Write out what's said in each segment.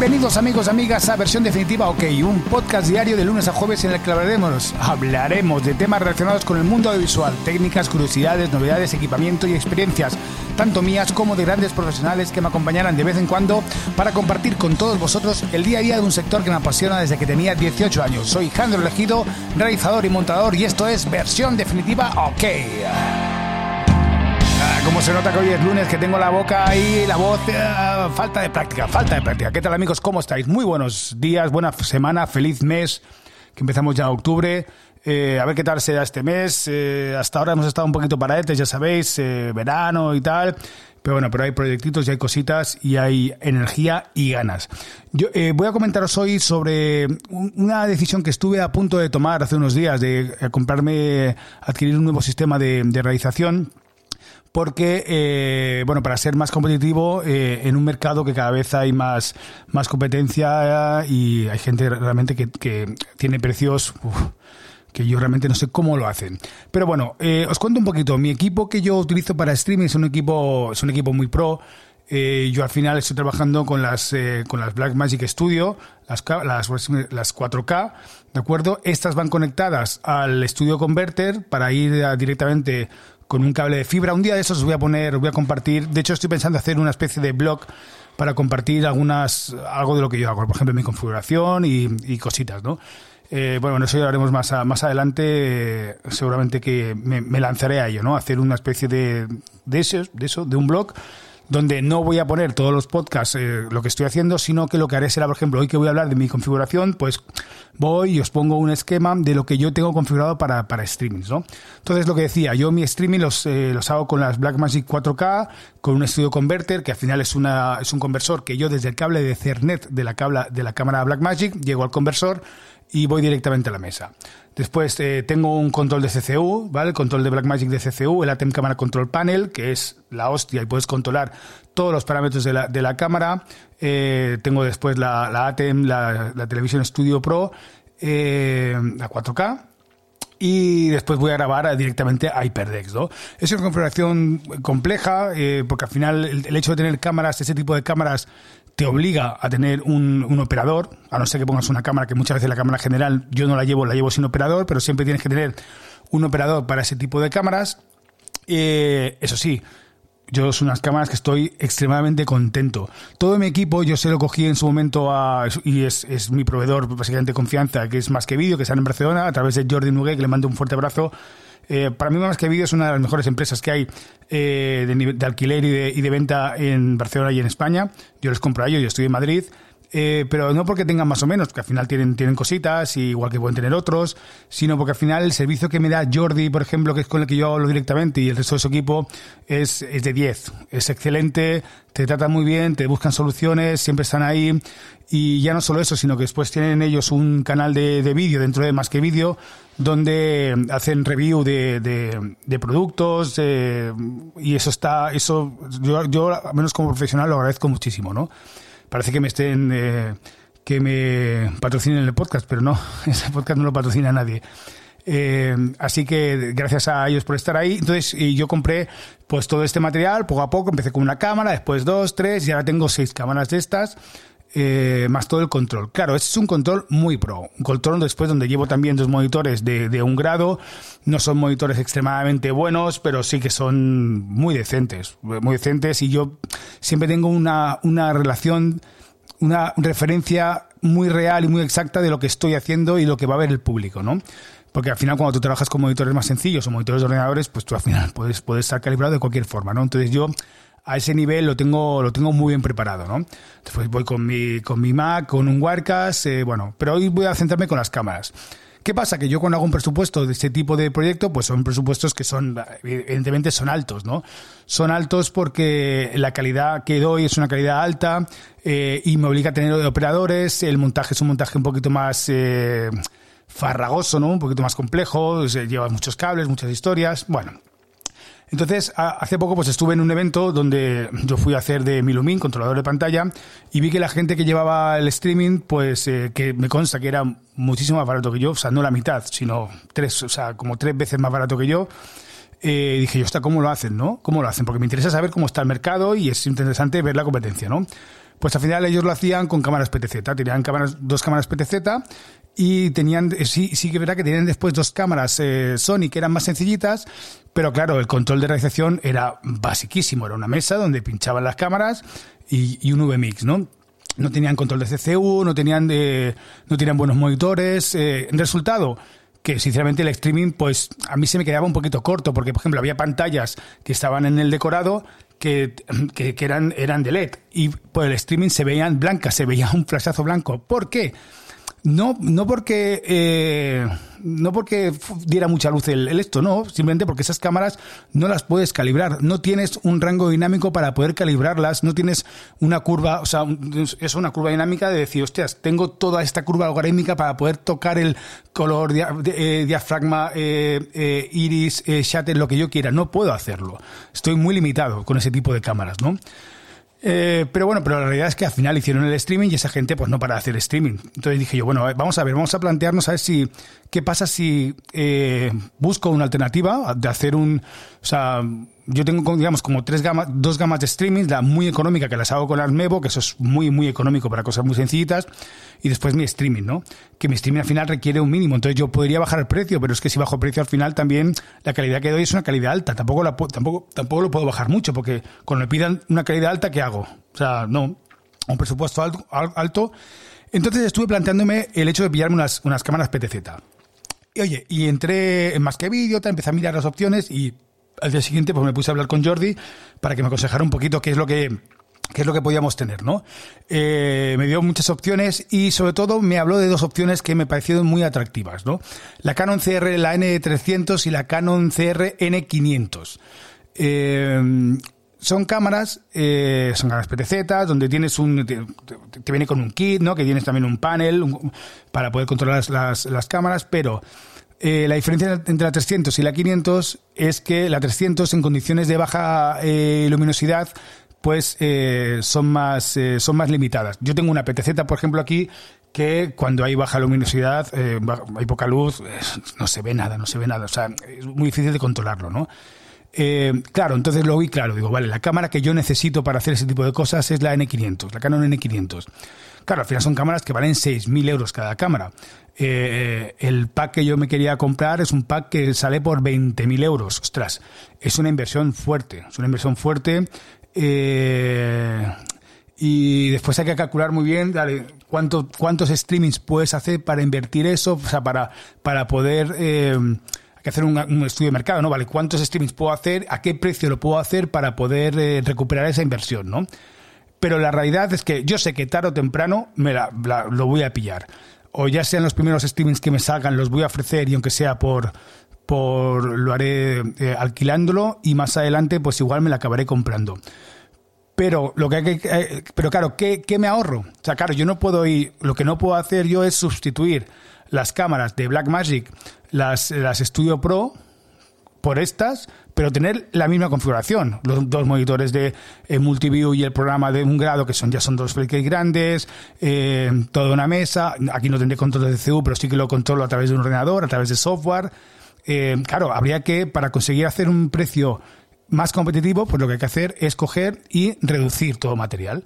Bienvenidos amigos, amigas a Versión Definitiva OK, un podcast diario de lunes a jueves en el que hablaremos, hablaremos de temas relacionados con el mundo audiovisual, técnicas, curiosidades, novedades, equipamiento y experiencias, tanto mías como de grandes profesionales que me acompañarán de vez en cuando para compartir con todos vosotros el día a día de un sector que me apasiona desde que tenía 18 años. Soy Jandro Elegido, realizador y montador y esto es Versión Definitiva OK. Como se nota que hoy es lunes, que tengo la boca ahí, la voz, eh, falta de práctica, falta de práctica. ¿Qué tal amigos? ¿Cómo estáis? Muy buenos días, buena semana, feliz mes, que empezamos ya octubre. Eh, a ver qué tal será este mes. Eh, hasta ahora hemos estado un poquito paradetes, ya sabéis, verano y tal. Pero bueno, pero hay proyectitos y hay cositas y hay energía y ganas. Yo voy a comentaros hoy sobre una decisión que estuve a punto de tomar hace unos días de comprarme, adquirir un nuevo sistema de realización porque, eh, bueno, para ser más competitivo eh, en un mercado que cada vez hay más, más competencia y hay gente realmente que, tiene precios que yo realmente no sé cómo lo hacen. Pero bueno, eh, os cuento un poquito. Mi equipo que yo utilizo para streaming es un equipo, es un equipo muy pro. yo al final estoy trabajando con las, con las Blackmagic Studio, las, las, las 4K, ¿de acuerdo? Estas van conectadas al Studio Converter para ir directamente con un cable de fibra. Un día de esos os voy a poner, voy a compartir. De hecho, estoy pensando hacer una especie de blog para compartir algunas, algo de lo que yo hago, por ejemplo, mi configuración y, cositas, ¿no? Eh, bueno, eso ya lo haremos más, más adelante. seguramente que me, lanzaré a ello, ¿no? Hacer una especie de, de, eso, de eso, de un blog donde no voy a poner todos los podcasts eh, lo que estoy haciendo, sino que lo que haré será, por ejemplo, hoy que voy a hablar de mi configuración, pues voy y os pongo un esquema de lo que yo tengo configurado para, para streamings, ¿no? Entonces, lo que decía, yo mi streaming los, eh, los hago con las Blackmagic 4K, con un Studio Converter, que al final es, una, es un conversor que yo desde el cable de Cernet de la, cabla, de la cámara Blackmagic llego al conversor y voy directamente a la mesa. Después eh, tengo un control de CCU, ¿vale? El control de Blackmagic de CCU, el ATEM Camera Control Panel, que es la hostia y puedes controlar todos los parámetros de la, de la cámara. Eh, tengo después la, la ATEM, la, la Televisión Studio Pro, eh, a 4K y después voy a grabar directamente a HyperDex. ¿no? Es una configuración compleja eh, porque al final el, el, hecho de tener cámaras, ese tipo de cámaras, te obliga a tener un, un, operador, a no ser que pongas una cámara, que muchas veces la cámara general yo no la llevo, la llevo sin operador, pero siempre tienes que tener un operador para ese tipo de cámaras. Eh, eso sí, yo son unas cámaras que estoy extremadamente contento. Todo mi equipo yo se lo cogí en su momento a, y es, es mi proveedor básicamente confianza, que es Más que Vídeo, que está en Barcelona, a través de Jordi Nugué, que le mando un fuerte abrazo. Eh, para mí Más que Vídeo es una de las mejores empresas que hay eh, de, de, alquiler y de, y de, venta en Barcelona y en España. Yo les compro a ellos, yo estoy en Madrid. Eh, pero no porque tengan más o menos, porque al final tienen, tienen cositas, igual que pueden tener otros, sino porque al final el servicio que me da Jordi, por ejemplo, que es con el que yo hablo directamente, y el resto de su equipo, es, es de 10. Es excelente, te tratan muy bien, te buscan soluciones, siempre están ahí. Y ya no solo eso, sino que después tienen ellos un canal de, de vídeo dentro de Más que Vídeo, donde hacen review de, de, de productos, y eso está, eso yo, yo, al menos como profesional, lo agradezco muchísimo, ¿no? Parece que me estén eh, que me patrocinen el podcast, pero no, ese podcast no lo patrocina nadie. Eh, así que gracias a ellos por estar ahí. Entonces y yo compré pues todo este material poco a poco. Empecé con una cámara, después dos, tres y ahora tengo seis cámaras de estas. Eh, más todo el control. Claro, este es un control muy pro. Un control después donde llevo también dos monitores de, de, un grado. No son monitores extremadamente buenos, pero sí que son muy decentes. Muy decentes y yo siempre tengo una, una relación, una referencia muy real y muy exacta de lo que estoy haciendo y lo que va a ver el público, ¿no? Porque al final cuando tú trabajas con monitores más sencillos o monitores de ordenadores, pues tú al final puedes, puedes estar calibrado de cualquier forma, ¿no? Entonces yo a ese nivel lo tengo, lo tengo muy bien preparado, ¿no? Después voy con mi, con mi Mac, con un Wirecast, eh, bueno, pero hoy voy a centrarme con las cámaras. ¿Qué pasa? Que yo cuando hago un presupuesto de este tipo de proyecto, pues son presupuestos que son, evidentemente son altos, ¿no? Son altos porque la calidad que doy es una calidad alta eh, y me obliga a tener operadores, el montaje es un montaje un poquito más eh, farragoso, ¿no? Un poquito más complejo, lleva muchos cables, muchas historias, bueno, entonces, hace poco pues estuve en un evento donde yo fui a hacer de Milumin, controlador de pantalla, y vi que la gente que llevaba el streaming, pues eh, que me consta que era muchísimo más barato que yo, o sea, no la mitad, sino tres, o sea, como tres veces más barato que yo. Eh, dije yo, está, ¿cómo lo hacen, no? ¿Cómo lo hacen? Porque me interesa saber cómo está el mercado y es interesante ver la competencia, ¿no? Pues al final ellos lo hacían con cámaras PTZ. Tenían cámaras, dos cámaras PTZ y tenían, eh, sí, sí que verdad que tenían después dos cámaras eh, Sony que eran más sencillitas, pero claro, el control de realización era basiquísimo. Era una mesa donde pinchaban las cámaras y, y un VMix, ¿no? No tenían control de CCU, no tenían, de, no tenían buenos monitores. Eh, resultado, que sinceramente el streaming, pues a mí se me quedaba un poquito corto, porque por ejemplo había pantallas que estaban en el decorado que, que, eran, eran de LED y por el streaming se veían blancas, se veía un flashazo blanco. ¿Por qué? No, no porque eh, no porque diera mucha luz el, esto, no, simplemente porque esas cámaras no las puedes calibrar, no tienes un rango dinámico para poder calibrarlas, no tienes una curva, o sea, es una curva dinámica de decir, hostias, tengo toda esta curva logarítmica para poder tocar el color, eh, diafragma, eh, iris, shutter, lo que yo quiera, no puedo hacerlo. Estoy muy limitado con ese tipo de cámaras, ¿no? Eh, pero bueno, pero la realidad es que al final hicieron el streaming y esa gente pues no para hacer streaming. Entonces dije yo, bueno, vamos a ver, vamos a plantearnos a ver si, qué pasa si eh, busco una alternativa de hacer un, o sea, yo tengo, digamos, como tres gamas, dos gamas de streaming, la muy económica que las hago con Armevo, que eso es muy, muy económico para cosas muy sencillitas, y después mi streaming, ¿no? Que mi streaming al final requiere un mínimo, entonces yo podría bajar el precio, pero es que si bajo el precio al final también la calidad que doy es una calidad alta, tampoco la tampoco tampoco lo puedo bajar mucho, porque cuando me pidan una calidad alta, ¿qué hago? O sea, no, un presupuesto alto, alto. Entonces estuve planteándome el hecho de pillarme unas, unas cámaras PTZ. Y oye, y entré en más que vídeo, empecé a mirar las opciones y al día siguiente pues me puse a hablar con Jordi para que me aconsejara un poquito qué es lo que qué es lo que podíamos tener, ¿no? Eh, me dio muchas opciones y sobre todo me habló de dos opciones que me parecieron muy atractivas, ¿no? La Canon CR, la N300 y la Canon CR N500. Eh, son cámaras, eh, son cámaras PTZ, donde tienes un, te, viene con un kit, ¿no? Que tienes también un panel para poder controlar las, las cámaras, pero eh, la diferencia entre la 300 y la 500 es que la 300 en condiciones de baja eh, luminosidad pues eh, son más son más limitadas. Yo tengo una PTZ, por ejemplo, aquí que cuando hay baja luminosidad, hay poca luz, no se ve nada, no se ve nada. O sea, es muy difícil de controlarlo, ¿no? claro, entonces lo vi claro. Digo, vale, la cámara que yo necesito para hacer ese tipo de cosas es la N500, la Canon N500. Claro, al final son cámaras que valen 6.000 euros cada cámara. Eh, el pack que yo me quería comprar es un pack que sale por 20.000 euros. Ostras, es una inversión fuerte, es una inversión fuerte. Eh, y después hay que calcular muy bien cuánto, cuántos streamings puedes hacer para invertir eso, o sea, para, para poder... Eh, hay que hacer un, estudio de mercado, ¿no? Vale, ¿cuántos streamings puedo hacer? ¿A qué precio lo puedo hacer para poder recuperar esa inversión, ¿no? Pero la realidad es que yo sé que tarde o temprano me lo voy a pillar o ya sean los primeros streamings que me salgan, los voy a ofrecer y aunque sea por, por lo haré eh, alquilándolo y más adelante pues igual me la acabaré comprando. Pero lo que hay que, eh, pero claro, ¿qué, ¿qué, me ahorro? O sea, claro, yo no puedo ir, lo que no puedo hacer yo es sustituir las cámaras de Blackmagic, las, las Studio Pro, por estas, pero tener la misma configuración. Los dos monitores de eh, multiview y el programa de un grado, que son ya son dos fleques grandes, eh, toda una mesa. Aquí no tendré control de CPU, pero sí que lo controlo a través de un ordenador, a través de software. Eh, claro, habría que, para conseguir hacer un precio más competitivo, pues lo que hay que hacer es coger y reducir todo material.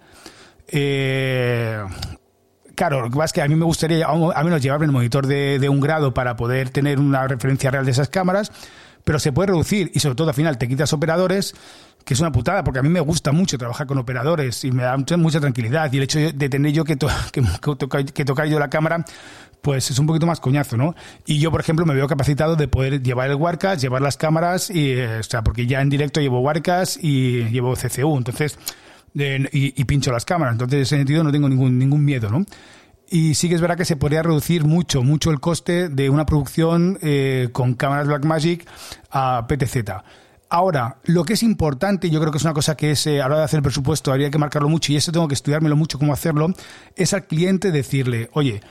Claro, lo que pasa es que a mí me gustaría al menos llevarme el monitor de, de, un grado para poder tener una referencia real de esas cámaras, pero se puede reducir y sobre todo al final te quitas operadores, que es una putada, porque a mí me gusta mucho trabajar con operadores y me da mucha, tranquilidad y el hecho de tener yo que, que, tocar yo la cámara, pues es un poquito más coñazo, ¿no? Y yo, por ejemplo, me veo capacitado de poder llevar el Warcast, llevar las cámaras, y, eh, o sea, porque ya en directo llevo Warcast y llevo CCU, entonces, y, y, pincho las cámaras, entonces en ese sentido no tengo ningún, ningún miedo, ¿no? Y sí que es verdad que se podría reducir mucho, mucho el coste de una producción eh, con cámaras Blackmagic a PTZ. Ahora, lo que es importante, yo creo que es una cosa que es, eh, a la hora de hacer el presupuesto, habría que marcarlo mucho y eso tengo que estudiármelo mucho cómo hacerlo, es al cliente decirle, oye,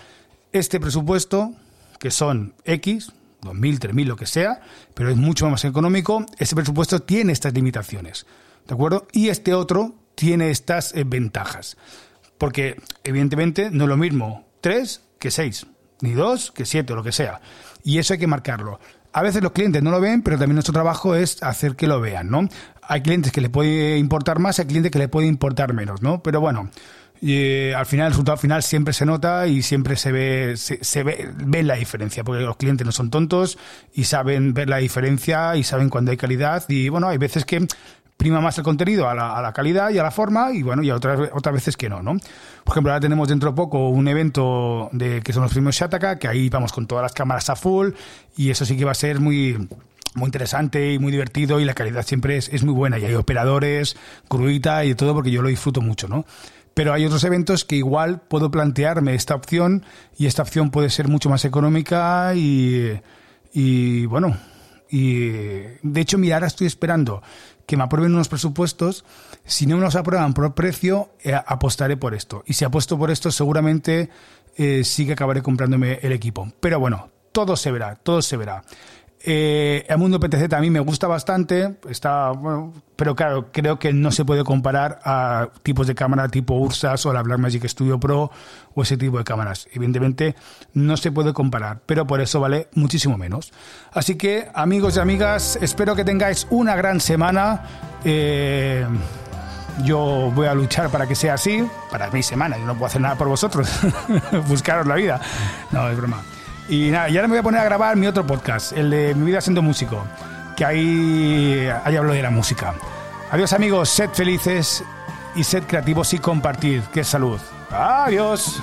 este presupuesto, que son X, 2.000, 3.000, lo que sea, pero es mucho más económico, ese presupuesto tiene estas limitaciones, ¿de acuerdo? Y este otro tiene estas eh, ventajas. Porque, evidentemente, no es lo mismo tres que seis, ni dos que siete, o lo que sea. Y eso hay que marcarlo. A veces los clientes no lo ven, pero también nuestro trabajo es hacer que lo vean, ¿no? Hay clientes que le puede importar más, hay clientes que le puede importar menos, ¿no? Pero bueno, eh, al final, el resultado final siempre se nota y siempre se ve, se, ve, ve, la diferencia, porque los clientes no son tontos y saben ver la diferencia y saben cuando hay calidad. Y bueno, hay veces que prima más el contenido a la, a calidad y a la forma y bueno, y otras, otras veces que no, ¿no? Por ejemplo, ahora tenemos dentro de poco un evento de que son los primos Shataka, que ahí vamos con todas las cámaras a full y eso sí que va a ser muy muy interesante y muy divertido y la calidad siempre es, es muy buena y hay operadores, gruita y todo porque yo lo disfruto mucho, ¿no? Pero hay otros eventos que igual puedo plantearme esta opción y esta opción puede ser mucho más económica y, y bueno, y de hecho, mira, ahora estoy esperando que me aprueben unos presupuestos. Si no me los aprueban por precio, eh, apostaré por esto. Y si apuesto por esto, seguramente eh, sí que acabaré comprándome el equipo. Pero bueno, todo se verá, todo se verá. Eh, el mundo a mí me gusta bastante, está, bueno, pero claro, creo que no se puede comparar a tipos de cámara tipo Ursas o la Blackmagic Studio Pro o ese tipo de cámaras. Evidentemente no se puede comparar, pero por eso vale muchísimo menos. Así que amigos y amigas, espero que tengáis una gran semana. Eh, yo voy a luchar para que sea así, para mi semana, yo no puedo hacer nada por vosotros, buscaros la vida. No, es broma. Y nada, y ahora me voy a poner a grabar mi otro podcast, el de Mi vida siendo músico, que ahí, ahí hablo de la música. Adiós amigos, sed felices y sed creativos y compartir, que es salud. Adiós.